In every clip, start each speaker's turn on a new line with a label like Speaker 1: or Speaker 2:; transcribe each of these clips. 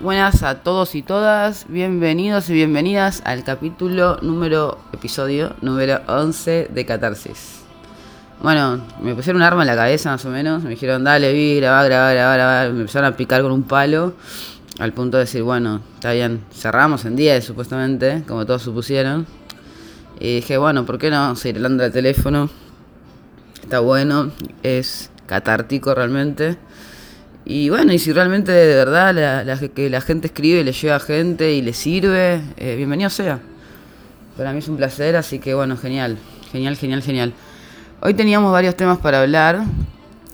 Speaker 1: Buenas a todos y todas, bienvenidos y bienvenidas al capítulo número, episodio número 11 de Catarsis. Bueno, me pusieron un arma en la cabeza más o menos, me dijeron dale, vi, grabá, grabá, grabá, grabá, me empezaron a picar con un palo, al punto de decir, bueno, está bien, cerramos en 10 supuestamente, como todos supusieron. Y dije, bueno, ¿por qué no seguir hablando del teléfono? Está bueno, es catártico realmente. Y bueno, y si realmente de verdad la, que la gente escribe, le llega a gente y le sirve, eh, bienvenido sea. Para mí es un placer, así que bueno, genial, genial, genial, genial. Hoy teníamos varios temas para hablar.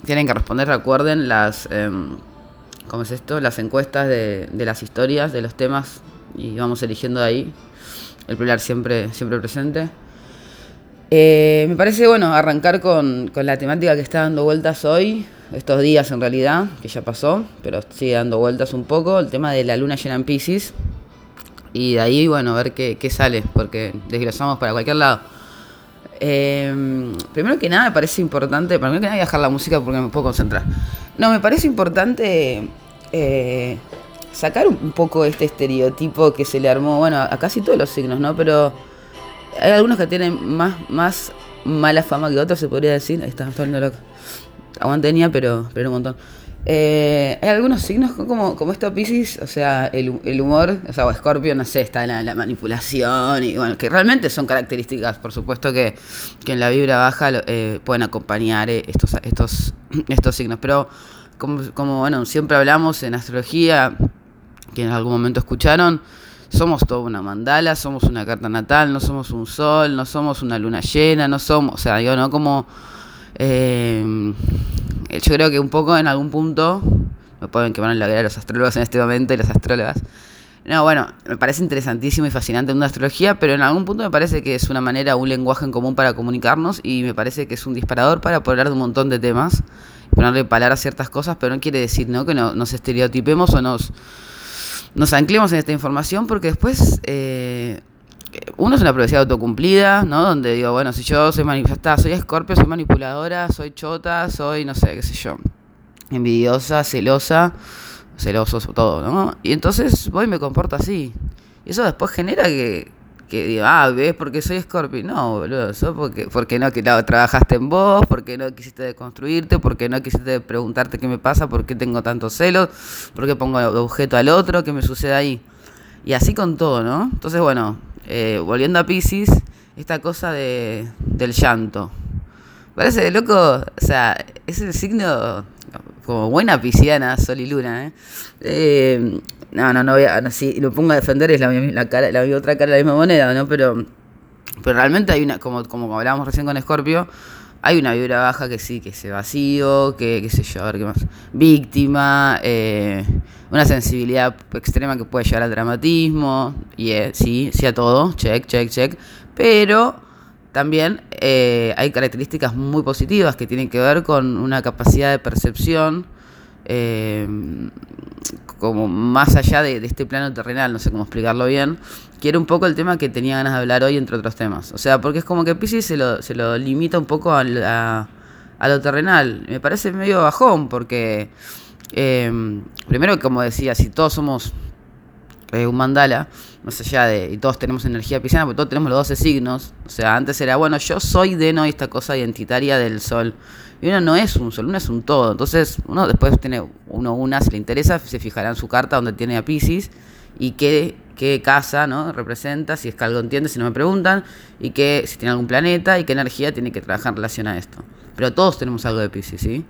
Speaker 1: Tienen que responder, recuerden, las... Em, ¿Cómo es esto? Las encuestas de, de las historias, de los temas, y vamos eligiendo ahí. El plural siempre, siempre presente. Eh, me parece bueno arrancar con, con, la temática que está dando vueltas hoy, estos días en realidad, que ya pasó, pero sigue dando vueltas un poco, el tema de la luna llena en Pisces. Y de ahí, bueno, a ver qué, qué sale, porque desglosamos para cualquier lado. Eh, primero que nada, me parece importante, primero que nada, dejar la música porque me puedo concentrar. No, me parece importante eh, sacar un poco este estereotipo que se le armó, bueno, a casi todos los signos, ¿no? Pero hay algunos que tienen más, más mala fama que otros, se podría decir. Ahí está, está loco. Aguantenía, pero, pero un montón. Eh, hay algunos signos como, como esto Pisces, o sea, el, el humor, o sea, o Scorpio, no sé, está la, la, manipulación y bueno, que realmente son características, por supuesto que, que en la vibra baja eh, pueden acompañar eh, estos, estos, estos signos, pero como, como, bueno, siempre hablamos en astrología, que en algún momento escucharon, somos toda una mandala, somos una carta natal, no somos un sol, no somos una luna llena, no somos, o sea, digo, ¿no? Como, eh, yo creo que un poco en algún punto, me pueden quemar en la guerra los astrólogos en este momento y las astrólogas, no, bueno, me parece interesantísimo y fascinante una astrología, pero en algún punto me parece que es una manera, un lenguaje en común para comunicarnos y me parece que es un disparador para poder hablar de un montón de temas, ponerle palabras a ciertas cosas, pero no quiere decir ¿no? que no, nos estereotipemos o nos nos anclemos en esta información porque después eh, uno es una profecía autocumplida, ¿no? Donde digo, bueno, si yo soy manifestada, soy escorpio, soy manipuladora, soy chota, soy, no sé, qué sé yo, envidiosa, celosa, celoso, todo, ¿no? Y entonces voy y me comporto así. Y eso después genera que, que digo, ah, ¿ves porque soy Scorpio? No, boludo, eso porque, porque no que trabajaste en vos, porque no quisiste deconstruirte, porque no quisiste preguntarte qué me pasa, por qué tengo tantos celos, por qué pongo objeto al otro, qué me sucede ahí. Y así con todo, ¿no? Entonces, bueno, eh, volviendo a Pisces, esta cosa de, del llanto. Parece de loco, o sea, es el signo como buena pisciana, sol y luna, ¿eh? eh no, no, no voy a, si lo pongo a defender es la, la, cara, la otra cara de la misma moneda, ¿no? Pero, pero realmente hay una, como, como hablábamos recién con Scorpio, hay una vibra baja que sí, que se vacío, que qué sé yo, a ver qué más. Víctima, eh, una sensibilidad extrema que puede llevar al dramatismo, y eh, sí, sí a todo, check, check, check. Pero también eh, hay características muy positivas que tienen que ver con una capacidad de percepción eh, como más allá de, este plano terrenal, no sé cómo explicarlo bien, quiero un poco el tema que tenía ganas de hablar hoy, entre otros temas. O sea, porque es como que Pisces se lo, se lo limita un poco a, a, lo terrenal. Me parece medio bajón, porque eh, primero, como decía, si todos somos eh, un mandala, más allá de, y todos tenemos energía pisciana, porque todos tenemos los 12 signos, o sea, antes era, bueno, yo soy de no esta cosa identitaria del sol. Y uno no es un sol, uno es un todo. Entonces, uno después tiene uno una, si le interesa, se fijará en su carta donde tiene a Pisces y qué, qué casa ¿no? representa, si es que algo entiende, si no me preguntan, y qué, si tiene algún planeta y qué energía tiene que trabajar en relación a esto. Pero todos tenemos algo de Pisces, ¿sí?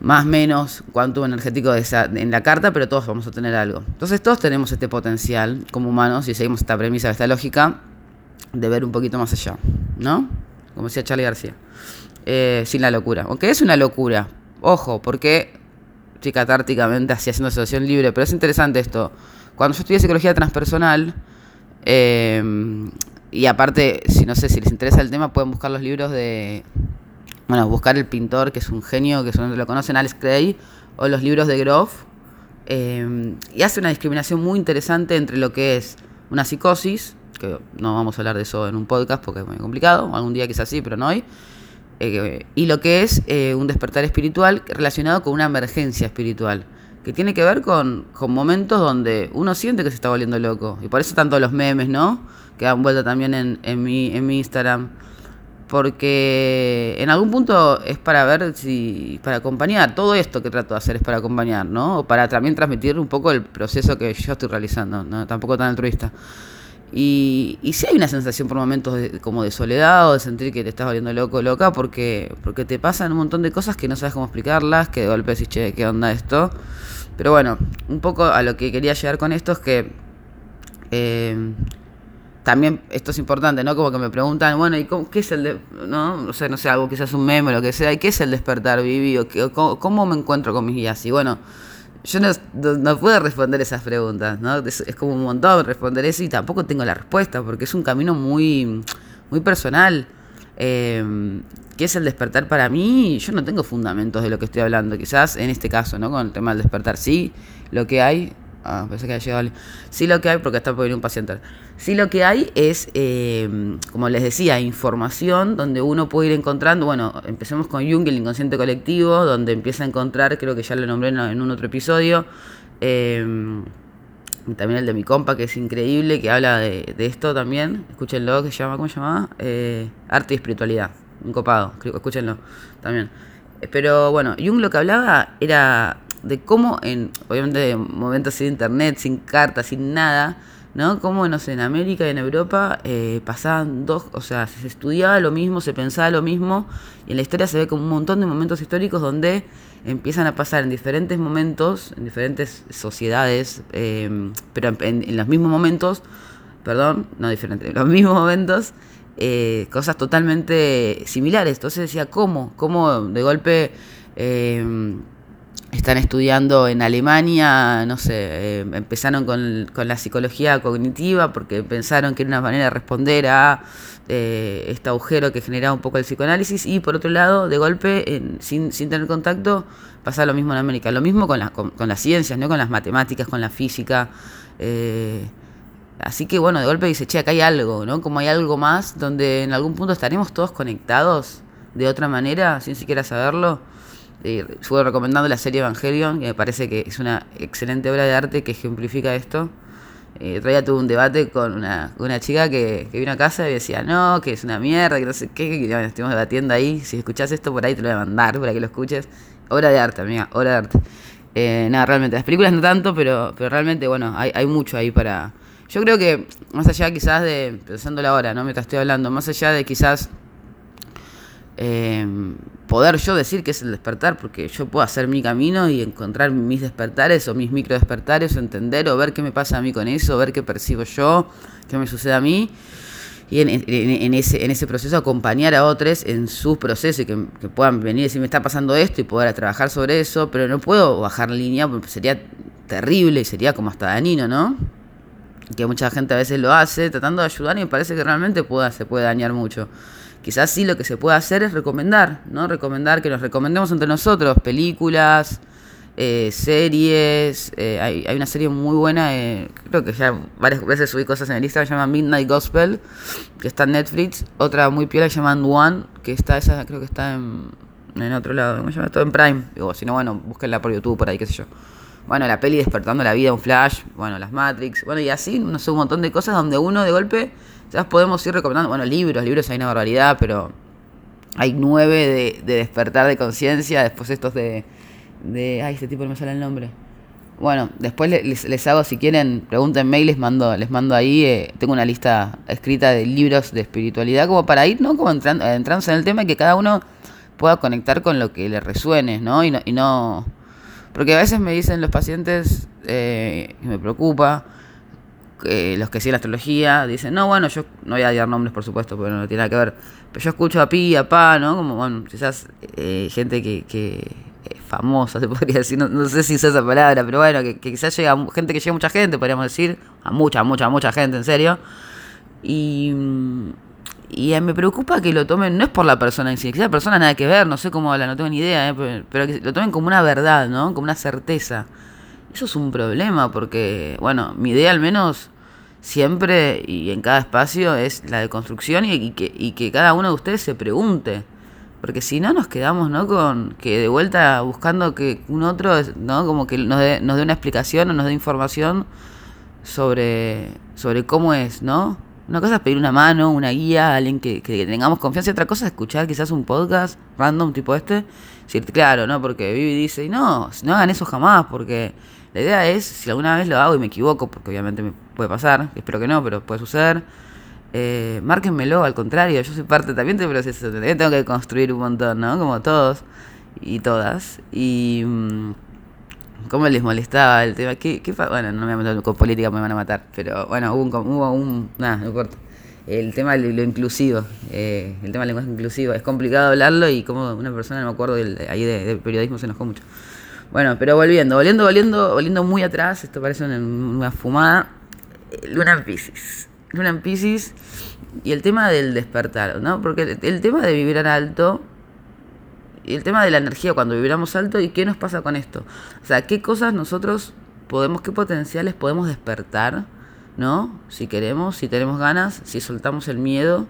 Speaker 1: Más menos cuánto energético en la carta, pero todos vamos a tener algo. Entonces todos tenemos este potencial como humanos, y seguimos esta premisa, esta lógica, de ver un poquito más allá, ¿no? Como decía Charlie García. Eh, sin la locura. Aunque es una locura. Ojo, porque estoy catárticamente así haciendo asociación libre, pero es interesante esto. Cuando yo estudié psicología transpersonal, em, y aparte, si no sé si les interesa el tema, pueden buscar los libros de. Bueno, buscar el pintor, que es un genio, que son, lo conocen, Alex Cray, o los libros de Groff. Em, y hace una discriminación muy interesante entre lo que es una psicosis, que no vamos a hablar de eso en un podcast porque es muy complicado, algún día quizás sí, pero no hoy eh, y lo que es eh, un despertar espiritual relacionado con una emergencia espiritual, que tiene que ver con, con momentos donde uno siente que se está volviendo loco. Y por eso tanto los memes, ¿no? Que dan vuelta también en, en, mi, en mi Instagram. Porque en algún punto es para ver si. para acompañar. Todo esto que trato de hacer es para acompañar, ¿no? O para también transmitir un poco el proceso que yo estoy realizando, ¿no? Tampoco tan altruista. Y, y sí hay una sensación por momentos de, como de soledad o de sentir que te estás volviendo loco loca porque, porque te pasan un montón de cosas que no sabes cómo explicarlas, que de golpe decís, che, ¿qué onda esto? Pero bueno, un poco a lo que quería llegar con esto es que eh, también esto es importante, ¿no? Como que me preguntan, bueno, ¿y qué es el no? O sea, no sé, algo quizás un meme lo que sea, ¿y qué es el despertar, Vivi? cómo, me encuentro con mis guías? Y bueno, yo no, no, puedo responder esas preguntas, ¿no? Es, como un montón responder eso y tampoco tengo la respuesta, porque es un camino muy, muy personal. Eh, ¿Qué es el despertar para mí? Yo no tengo fundamentos de lo que estoy hablando. Quizás en este caso, ¿no? Con el tema del despertar, sí, lo que hay. Ah, pensé que había llegado. Sí, lo que hay, porque está por venir un paciente. Sí, lo que hay es, eh, como les decía, información donde uno puede ir encontrando. Bueno, empecemos con Jung, el inconsciente colectivo, donde empieza a encontrar, creo que ya lo nombré en, un otro episodio. Eh, también el de mi compa, que es increíble, que habla de, esto también. Escúchenlo, que se llama, ¿cómo se llama? Eh, Arte y espiritualidad un copado, escúchenlo también. Eh, pero bueno, Jung lo que hablaba era de cómo, en obviamente momentos sin internet, sin cartas, sin nada, ¿no? Cómo, no sé, en América y en Europa eh, pasaban dos, o sea, se estudiaba lo mismo, se pensaba lo mismo, y en la historia se ve como un montón de momentos históricos donde empiezan a pasar en diferentes momentos, en diferentes sociedades, eh, pero en, los mismos momentos, perdón, no diferentes, en los mismos momentos, eh, cosas totalmente similares. Entonces decía, ¿cómo? ¿Cómo de golpe eh, están estudiando en Alemania? No sé, eh, empezaron con, la psicología cognitiva porque pensaron que era una manera de responder a eh, este agujero que generaba un poco el psicoanálisis y por otro lado, de golpe, en, sin, sin tener contacto, pasa lo mismo en América. Lo mismo con, la, con las ciencias, ¿no? con las matemáticas, con la física. Eh, Así que bueno, de golpe dice, che, acá hay algo, ¿no? Como hay algo más donde en algún punto estaremos todos conectados de otra manera, sin siquiera saberlo. Eh, estuve recomendando la serie Evangelion, que me parece que es una excelente obra de arte que ejemplifica esto. Eh, día tuve un debate con una, una chica que, que, vino a casa y decía, no, que es una mierda, que no sé qué, que, que estuvimos debatiendo ahí. Si escuchás esto por ahí te lo voy a mandar para que lo escuches. Obra de arte, amiga, obra de arte. Eh, nada, realmente, las películas no tanto, pero, pero realmente, bueno, hay, hay mucho ahí para, yo creo que, más allá quizás de, pensándolo ahora, ¿no? Mientras estoy hablando, más allá de quizás eh, poder yo decir que es el despertar, porque yo puedo hacer mi camino y encontrar mis despertares o mis micro despertares, entender o ver qué me pasa a mí con eso, ver qué percibo yo, qué me sucede a mí. Y en, ese, proceso acompañar a otros en su proceso y que, que, puedan venir y decir, me está pasando esto y poder trabajar sobre eso, pero no puedo bajar línea sería terrible y sería como hasta dañino, ¿no? que mucha gente a veces lo hace tratando de ayudar y me parece que realmente se puede dañar mucho. Quizás sí lo que se puede hacer es recomendar, ¿no? Recomendar que nos recomendemos entre nosotros películas, eh, series. Eh, hay, una serie muy buena, eh, creo que ya varias veces subí cosas en el Instagram, se llama Midnight Gospel, que está en Netflix. Otra muy piola se llama One, que está, esa creo que está en, en otro lado, ¿cómo se llama? Todo en Prime. Digo, si no, bueno, búsquenla por YouTube, por ahí, qué sé yo. Bueno, la peli Despertando la Vida, un flash, bueno, las Matrix, bueno, y así, no sé, un montón de cosas donde uno de golpe, ya podemos ir recomendando, bueno, libros, libros hay una barbaridad, pero hay nueve de, de despertar de conciencia, después estos de, de, ay, este tipo no me sale el nombre. Bueno, después les, les hago, si quieren, pregúntenme y les mando, les mando ahí, eh, tengo una lista escrita de libros de espiritualidad como para ir, ¿no? Como entrando, en el tema y que cada uno pueda conectar con lo que le resuene, ¿no? Y no, y no porque a veces me dicen los pacientes, eh, me preocupa, que los que siguen la astrología, dicen, no, bueno, yo no voy a dar nombres, por supuesto, porque no tiene nada que ver, pero yo escucho a Pi, a Pa, ¿no? Como, bueno, quizás eh, gente que, que eh, famosa, se podría decir, no, sé si usa esa palabra, pero bueno, que, quizás llega gente que llega a mucha gente, podríamos decir, a mucha, mucha, mucha gente, en serio. Y y me preocupa que lo tomen, no es por la persona en sí, que esa persona nada que ver, no sé cómo habla, no tengo ni idea, ¿eh? pero que lo tomen como una verdad, ¿no? Como una certeza. Eso es un problema porque, bueno, mi idea al menos siempre y en cada espacio es la de construcción y, y, que, y que cada uno de ustedes se pregunte. Porque si no nos quedamos, ¿no? Con que de vuelta buscando que un otro, ¿no? Como que nos dé, nos dé una explicación o nos dé información sobre, sobre cómo es, ¿no? Una cosa es pedir una mano, una guía, alguien que, que tengamos confianza otra cosa es escuchar quizás un podcast random tipo este. Decir, claro, ¿no? Porque Vivi dice, no, no hagan eso jamás, porque la idea es, si alguna vez lo hago y me equivoco, porque obviamente me puede pasar, espero que no, pero puede suceder, eh, márquenmelo, al contrario, yo soy parte también del proceso, también tengo que construir un montón, ¿no? Como todos y todas. Y... Mm, ¿Cómo les molestaba el tema? ¿Qué, qué bueno, no me voy a meter con política, me van a matar, pero bueno, hubo un... Hubo un nada, no importa. El tema de lo inclusivo, eh, el tema del lenguaje inclusivo, es complicado hablarlo y como una persona, no me acuerdo, ahí de, periodismo se enojó mucho. Bueno, pero volviendo, volviendo, volviendo, volviendo muy atrás, esto parece una, fumada. Luna en Pisces. Luna en Pisces y el tema del despertar, ¿no? Porque el tema de en alto y el tema de la energía cuando vibramos alto y qué nos pasa con esto. O sea, qué cosas nosotros podemos, qué potenciales podemos despertar, ¿no? Si queremos, si tenemos ganas, si soltamos el miedo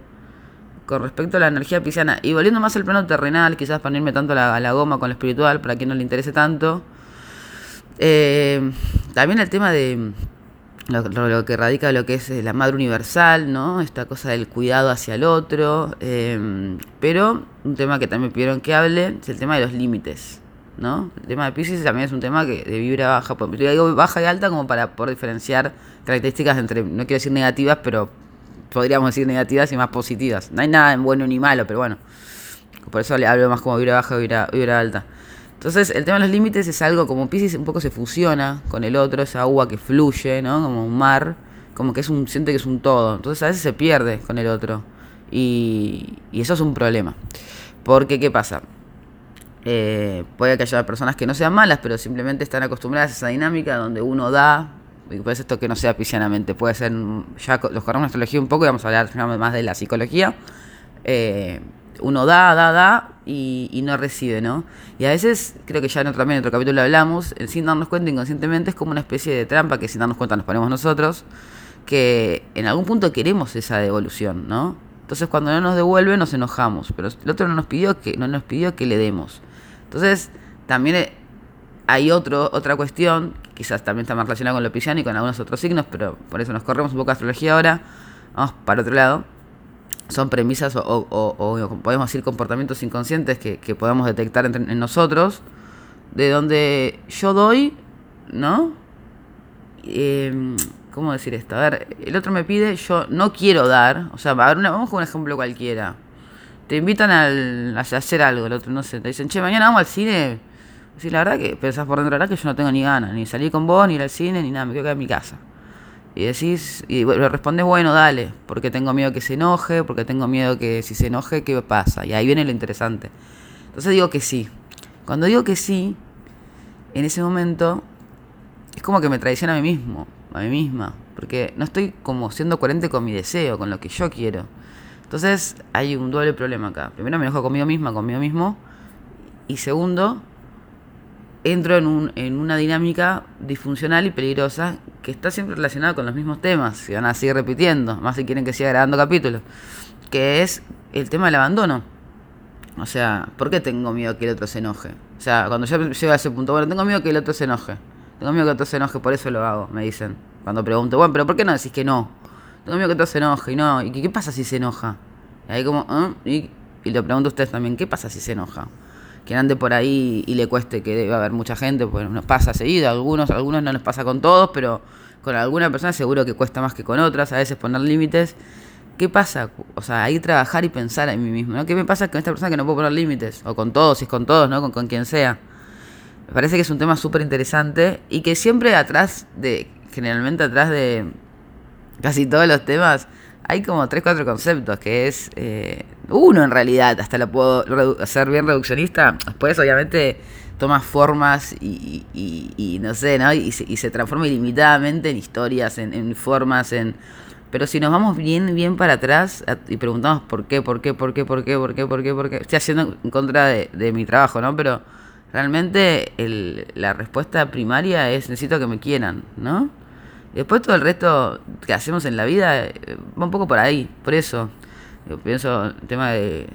Speaker 1: con respecto a la energía pisciana. Y volviendo más al plano terrenal, quizás para no irme tanto a la, a la goma con lo espiritual, para quien no le interese tanto. Eh, también el tema de lo, que radica lo que es eh, la madre universal, ¿no? Esta cosa del cuidado hacia el otro. Em, pero un tema que también pidieron que hable es el tema de los límites, ¿no? El tema de Pisces también es un tema que de vibra baja. Digo baja y alta como para poder diferenciar características entre, no quiero decir negativas, pero podríamos decir negativas y más positivas. No hay nada en bueno ni malo, pero bueno. Por eso le hablo más como vibra baja vibra, vibra alta. Entonces, el tema de los límites es algo como Pisces un poco se fusiona con el otro, esa agua que fluye, ¿no? Como un mar, como que es un, siente que es un todo. Entonces, a veces se pierde con el otro. Y, y eso es un problema. Porque, ¿qué pasa? Eh, puede que haya personas que no sean malas, pero simplemente están acostumbradas a esa dinámica donde uno da. Y puede ser esto que no sea piscianamente, puede ser. Ya los corremos la astrología un poco y vamos a hablar más de la psicología. Eh, uno da, da, da y, no recibe, ¿no? Y a veces, creo que ya en otro, también en otro capítulo hablamos, sin darnos cuenta inconscientemente es como una especie de trampa que sin darnos cuenta nos ponemos nosotros, que en algún punto queremos esa devolución, ¿no? Entonces cuando no nos devuelve nos enojamos, pero el otro no nos pidió que, no nos pidió que le demos. Entonces, también hay otro, otra cuestión, quizás también está más relacionada con lo pisciano y con algunos otros signos, pero por eso nos corremos un poco de astrología ahora. Vamos para otro lado son premisas o, podemos decir comportamientos inconscientes que, podemos detectar en nosotros, de donde yo doy, ¿no? Eh, ¿Cómo decir esto? A ver, el otro me pide, yo no quiero dar, o sea, a ver, vamos con un ejemplo cualquiera. Te invitan al, a hacer algo, el otro no sé, te dicen, che, mañana vamos al cine. Sí, la verdad que pensás por dentro, la que yo no tengo ni ganas, ni salir con vos, ni ir al cine, ni nada, me quiero quedar en mi casa. Y decís, y le respondes, bueno, dale, porque tengo miedo que se enoje, porque tengo miedo que si se enoje, ¿qué pasa? Y ahí viene lo interesante. Entonces digo que sí. Cuando digo que sí, en ese momento, es como que me traiciona a mí mismo, a mí misma, porque no estoy como siendo coherente con mi deseo, con lo que yo quiero. Entonces hay un doble problema acá. Primero me enojo conmigo misma, conmigo mismo, y segundo, entro en, un, en una dinámica disfuncional y peligrosa que está siempre relacionada con los mismos temas, se van a seguir repitiendo, más si quieren que siga grabando capítulos, que es el tema del abandono. O sea, ¿por qué tengo miedo que el otro se enoje? O sea, cuando yo llego a ese punto, bueno, tengo miedo que el otro se enoje. Tengo miedo que el otro se enoje, por eso lo hago, me dicen. Cuando pregunto, bueno, pero ¿por qué no decís que no? Tengo miedo que el otro se enoje y no. ¿Y qué, pasa si se enoja? Y ahí como, ¿eh? y, y le pregunto a ustedes también, ¿qué pasa si se enoja? Quien ande por ahí y le cueste que debe haber mucha gente, pues nos pasa seguido, algunos, algunos no nos pasa con todos, pero con alguna persona seguro que cuesta más que con otras, a veces poner límites. ¿Qué pasa? O sea, ahí trabajar y pensar en mí mismo, ¿no? ¿Qué me pasa con esta persona que no puedo poner límites? O con todos, si es con todos, ¿no? Con, con quien sea. Me parece que es un tema súper interesante y que siempre atrás de, generalmente atrás de casi todos los temas, hay como tres, cuatro conceptos, que es eh, uno en realidad, hasta lo puedo hacer bien reduccionista, después obviamente toma formas y, y, no sé, ¿no? Y se, y se, transforma ilimitadamente en historias, en, formas, en... Pero si nos vamos bien, bien para atrás y preguntamos por qué, por qué, por qué, por qué, por qué, por qué, por qué, estoy haciendo en contra de, de mi trabajo, ¿no? Pero realmente el, la respuesta primaria es necesito que me quieran, ¿no? Después todo el resto que hacemos en la vida eh, va un poco por ahí, por eso. Yo pienso el tema de,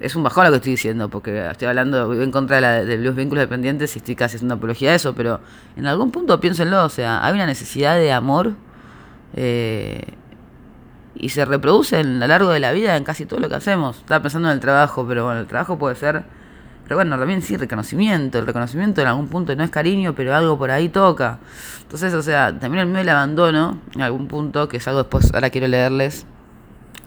Speaker 1: es un bajón lo que estoy diciendo, porque estoy hablando en contra de, los vínculos dependientes y estoy casi haciendo apología de eso, pero en algún punto piénsenlo, o sea, hay una necesidad de amor eh, y se reproduce a lo largo de la vida en casi todo lo que hacemos. Estaba pensando en el trabajo, pero bueno, el trabajo puede ser, pero bueno, también sí, reconocimiento, el reconocimiento en algún punto no es cariño, pero algo por ahí toca. Entonces, o sea, también el miedo abandono, en algún punto, que es algo después, ahora quiero leerles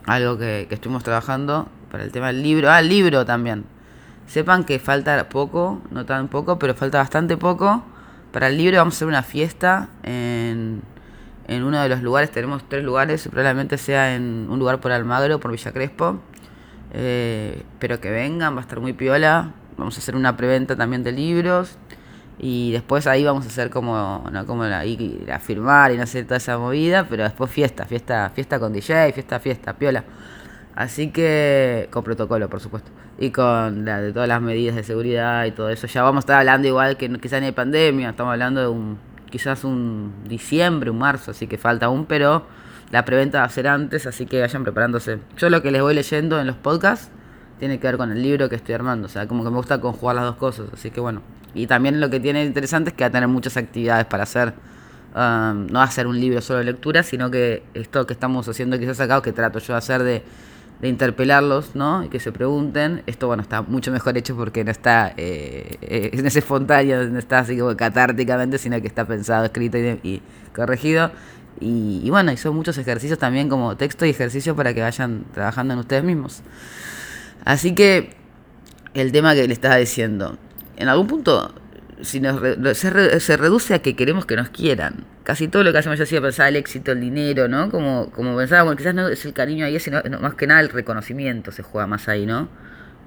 Speaker 1: algo que, que estuvimos trabajando para el tema del libro. Ah, el libro también. Sepan que falta poco, no tan poco, pero falta bastante poco. Para el libro vamos a hacer una fiesta en, en uno de los lugares. Tenemos tres lugares, probablemente sea en un lugar por Almagro, por Villa Crespo. Eh, espero que vengan, va a estar muy piola. Vamos a hacer una preventa también de libros. Y después ahí vamos a hacer como, no como la, firmar y no sé toda esa movida, pero después fiesta, fiesta, fiesta con DJ, fiesta, fiesta, piola. Así que con protocolo, por supuesto. Y con la, de todas las medidas de seguridad y todo eso. Ya vamos a estar hablando igual que quizás ni hay pandemia. Estamos hablando de un quizás un diciembre, un marzo, así que falta aún, pero la preventa va a ser antes, así que vayan preparándose. Yo lo que les voy leyendo en los podcasts tiene que ver con el libro que estoy armando. O sea, como que me gusta conjugar las dos cosas. Así que bueno. Y también lo que tiene interesante es que va a tener muchas actividades para hacer. Um, no va a ser un libro solo de lectura, sino que esto que estamos haciendo quizás acá, o que trato yo de hacer de de interpelarlos, ¿no? Y que se pregunten. Esto, bueno, está mucho mejor hecho porque no está eh, eh en ese espontáneo, no está así como catárticamente, sino que está pensado, escrito y, corregido. Y, bueno, y son muchos ejercicios también como texto y ejercicio para que vayan trabajando en ustedes mismos. Así que el tema que le estaba diciendo, en algún punto si nos se, reduce a que queremos que nos quieran. Casi todo lo que hacemos yo hacía pensar el éxito, el dinero, ¿no? Como, como pensábamos, quizás no es el cariño ahí, sino más que nada el reconocimiento se juega más ahí, ¿no?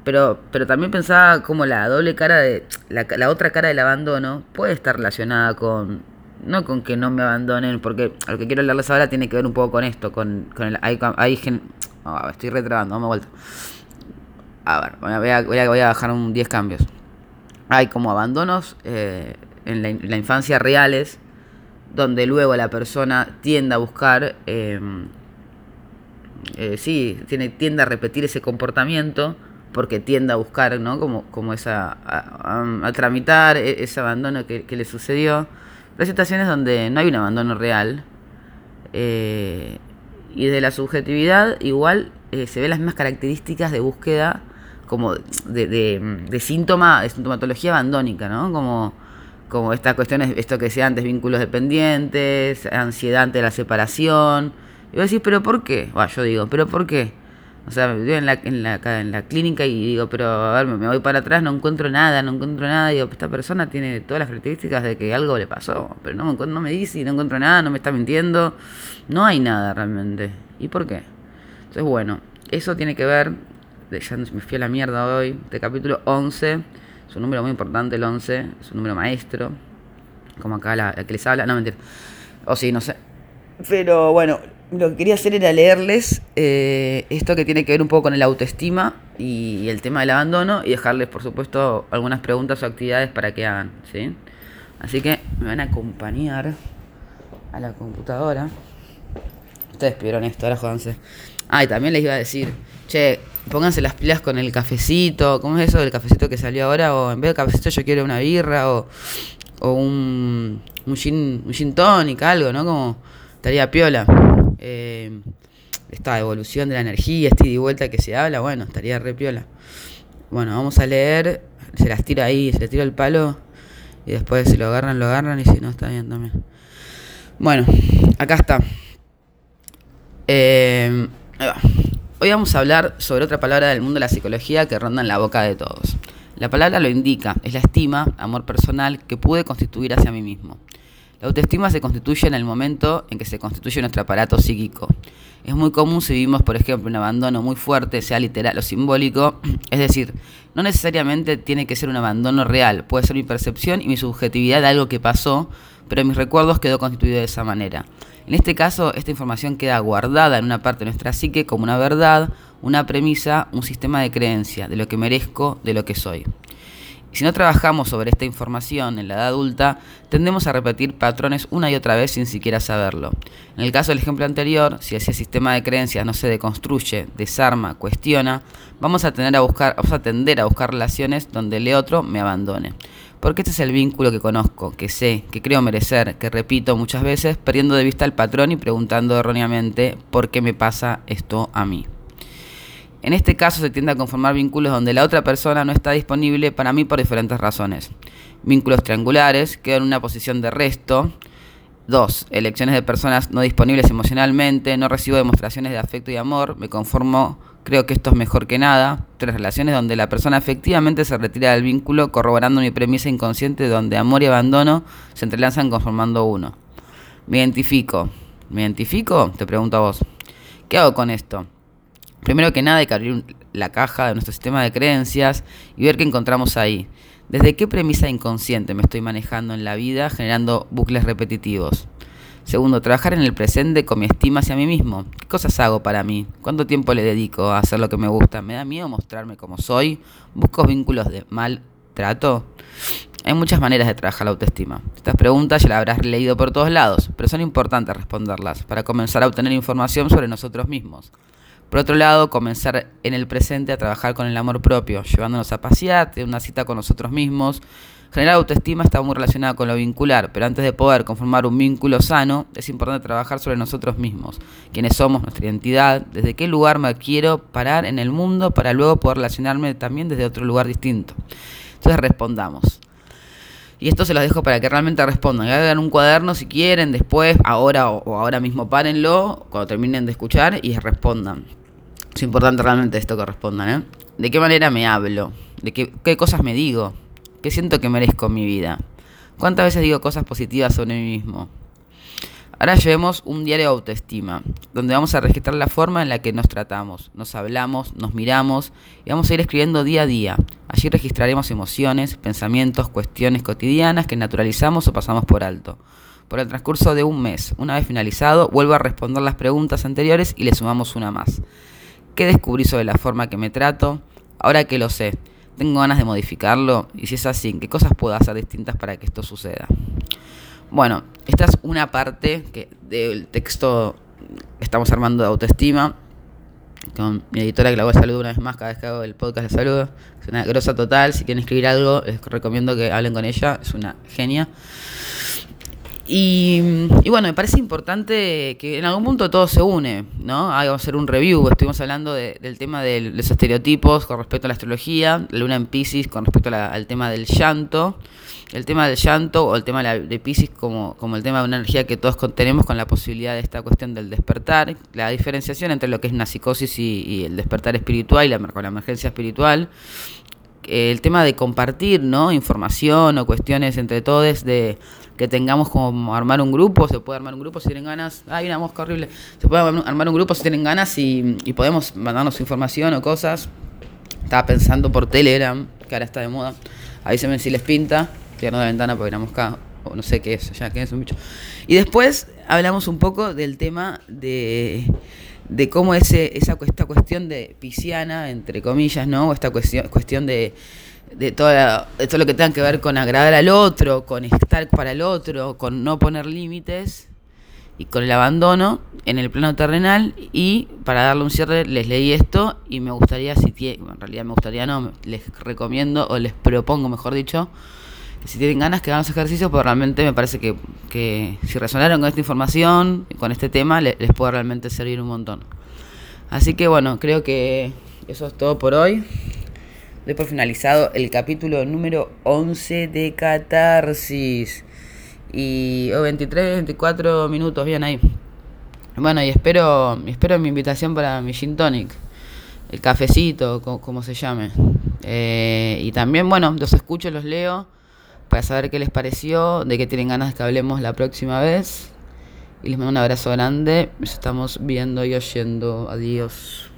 Speaker 1: Pero, pero también pensaba como la doble cara de, la, la otra cara del abandono puede estar relacionada con, no con que no me abandonen, porque lo que quiero hablarles ahora tiene que ver un poco con esto, con, con el, hay, hay oh, estoy retrabando, vamos a vuelta. A ver, voy a, voy a, voy a bajar un 10 cambios hay como abandonos eh, en, la, infancia reales, donde luego la persona tiende a buscar, em, eh, sí, tiene, tiende a repetir ese comportamiento porque tiende a buscar, ¿no? Como, como esa, a, tramitar e, ese abandono que, le sucedió. hay situaciones donde no hay un abandono real. Eh, y de la subjetividad igual se ven las mismas características de búsqueda como de, de, síntoma, de sintomatología abandónica, ¿no? Como, como esta cuestión, esto que decía antes, vínculos dependientes, ansiedad ante la separación. Y vos decís, ¿pero por qué? Yo digo, ¿pero por qué? O sea, me en la, en la, en la clínica y digo, pero a ver, me voy para atrás, no encuentro nada, no encuentro nada. Digo, esta persona tiene todas las características de que algo le pasó, pero no, no me dice, no encuentro nada, no me está mintiendo. No hay nada realmente. ¿Y por qué? Entonces, bueno, eso tiene que ver ya me fui a la mierda hoy, de capítulo 11, es un número muy importante el 11, es un número maestro, como acá la, que les habla, no mentira, o sí, no sé. Pero bueno, lo que quería hacer era leerles eh, esto que tiene que ver un poco con el autoestima y, el tema del abandono y dejarles, por supuesto, algunas preguntas o actividades para que hagan, ¿sí? Así que me van a acompañar a la computadora. Ustedes pidieron esto, ahora jodanse. Ah, y también les iba a decir, che, pónganse las pilas con el cafecito, ¿cómo es eso del cafecito que salió ahora? O en vez de cafecito yo quiero una birra o, o un, un, gin, un gin tonic, algo, ¿no? Como estaría piola. Eh, esta evolución de la energía, este y vuelta que se habla, bueno, estaría re piola. Bueno, vamos a leer, se las tira ahí, se le tira el palo y después si lo agarran, lo agarran y si no, está bien también. Bueno, acá está. Eh. Hoy vamos a hablar sobre otra palabra del mundo de la psicología que ronda en la boca de todos. La palabra lo indica, es la estima, amor personal que pude constituir hacia mí mismo. La autoestima se constituye en el momento en que se constituye nuestro aparato psíquico. Es muy común si vivimos, por ejemplo, un abandono muy fuerte, sea literal o simbólico, es decir, no necesariamente tiene que ser un abandono real, puede ser mi percepción y mi subjetividad de algo que pasó, pero mis recuerdos quedó constituido de esa manera. En este caso, esta información queda guardada en una parte de nuestra psique como una verdad, una premisa, un sistema de creencia, de lo que merezco, de lo que soy. Y si no trabajamos sobre esta información en la edad adulta, tendemos a repetir patrones una y otra vez sin siquiera saberlo. En el caso del ejemplo anterior, si ese sistema de creencias no se deconstruye, desarma, cuestiona, vamos a, tener a, buscar, vamos a tender a buscar relaciones donde el otro me abandone. Porque este es el vínculo que conozco, que sé, que creo merecer, que repito muchas veces, perdiendo de vista el patrón y preguntando erróneamente por qué me pasa esto a mí. En este caso se tiende a conformar vínculos donde la otra persona no está disponible para mí por diferentes razones. Vínculos triangulares, quedo en una posición de resto. Dos, elecciones de personas no disponibles emocionalmente, no recibo demostraciones de afecto y amor, me conformo, creo que esto es mejor que nada. Tres, relaciones donde la persona efectivamente se retira del vínculo, corroborando mi premisa inconsciente donde amor y abandono se entrelazan conformando uno. Me identifico. ¿Me identifico? Te pregunto a vos. ¿Qué hago con esto? Primero que nada hay que abrir la caja de nuestro sistema de creencias y ver qué encontramos ahí. ¿Desde qué premisa inconsciente me estoy manejando en la vida generando bucles repetitivos? Segundo, trabajar en el presente con mi estima hacia mí mismo. ¿Qué cosas hago para mí? ¿Cuánto tiempo le dedico a hacer lo que me gusta? ¿Me da miedo mostrarme como soy? ¿Busco vínculos de mal trato? Hay muchas maneras de trabajar la autoestima. Estas preguntas ya las habrás leído por todos lados, pero son importantes responderlas para comenzar a obtener información sobre nosotros mismos. Por otro lado, comenzar en el presente a trabajar con el amor propio, llevándonos a pasear, tener una cita con nosotros mismos. Generar autoestima está muy relacionada con lo vincular, pero antes de poder conformar un vínculo sano, es importante trabajar sobre nosotros mismos, quiénes somos, nuestra identidad, desde qué lugar me quiero parar en el mundo para luego poder relacionarme también desde otro lugar distinto. Entonces respondamos. Y esto se los dejo para que realmente respondan. Hagan un cuaderno si quieren, después, ahora o, ahora mismo párenlo, cuando terminen de escuchar y respondan. Es importante realmente esto que respondan, ¿eh? ¿De qué manera me hablo? ¿De qué, qué cosas me digo? ¿Qué siento que merezco en mi vida? ¿Cuántas veces digo cosas positivas sobre mí mismo? Ahora llevemos un diario de autoestima, donde vamos a registrar la forma en la que nos tratamos, nos hablamos, nos miramos y vamos a ir escribiendo día a día. Allí registraremos emociones, pensamientos, cuestiones cotidianas que naturalizamos o pasamos por alto. Por el transcurso de un mes, una vez finalizado, vuelvo a responder las preguntas anteriores y le sumamos una más. ¿Qué descubrí sobre la forma que me trato? Ahora que lo sé, ¿tengo ganas de modificarlo? Y si es así, ¿qué cosas puedo hacer distintas para que esto suceda? Bueno, esta es una parte que del texto que estamos armando de autoestima. Con mi editora que la voy a saludar una vez más cada vez que hago el podcast de saludo. Es una grosa total. Si quieren escribir algo, les recomiendo que hablen con ella. Es una genia. Y, bueno, me parece importante que en algún punto todo se une, ¿no? vamos a hacer un review. Estuvimos hablando del tema de los estereotipos con respecto a la astrología, la luna en Pisces con respecto al tema del llanto, el tema del llanto o el tema de, Pisces como, como el tema de una energía que todos tenemos con la posibilidad de esta cuestión del despertar, la diferenciación entre lo que es una psicosis y, el despertar espiritual y la, con la emergencia espiritual. El tema de compartir ¿no? información o cuestiones entre todos de que tengamos como armar un grupo, se puede armar un grupo si tienen ganas, hay una mosca horrible, se puede armar un grupo si tienen ganas y, y podemos mandarnos información o cosas. Estaba pensando por Telegram, que ahora está de moda, ahí se ven si les pinta, cierro la ventana porque la mosca, o no sé qué es, ya que es un bicho. Y después hablamos un poco del tema de de cómo ese, esa esta cuestión de pisciana, entre comillas, ¿no? Esta cuestión, cuestión de, de, toda, de todo lo que tenga que ver con agradar al otro, con estar para el otro, con no poner límites y con el abandono en el plano terrenal. Y para darle un cierre, les leí esto y me gustaría, si en realidad me gustaría no, les recomiendo o les propongo, mejor dicho, si tienen ganas que hagan los ejercicios, pues realmente me parece que, que si resonaron con esta información, con este tema, les, puede realmente servir un montón. Así que bueno, creo que eso es todo por hoy. Doy por finalizado el capítulo número 11 de Catarsis. Y 23, 24 minutos, bien ahí. Bueno, y espero, espero mi invitación para mi gin tonic. El cafecito, como, se llame. Eh, y también, bueno, los escucho, los leo para saber qué les pareció, de qué tienen ganas que hablemos la próxima vez. Y les mando un abrazo grande. Nos estamos viendo y oyendo. Adiós.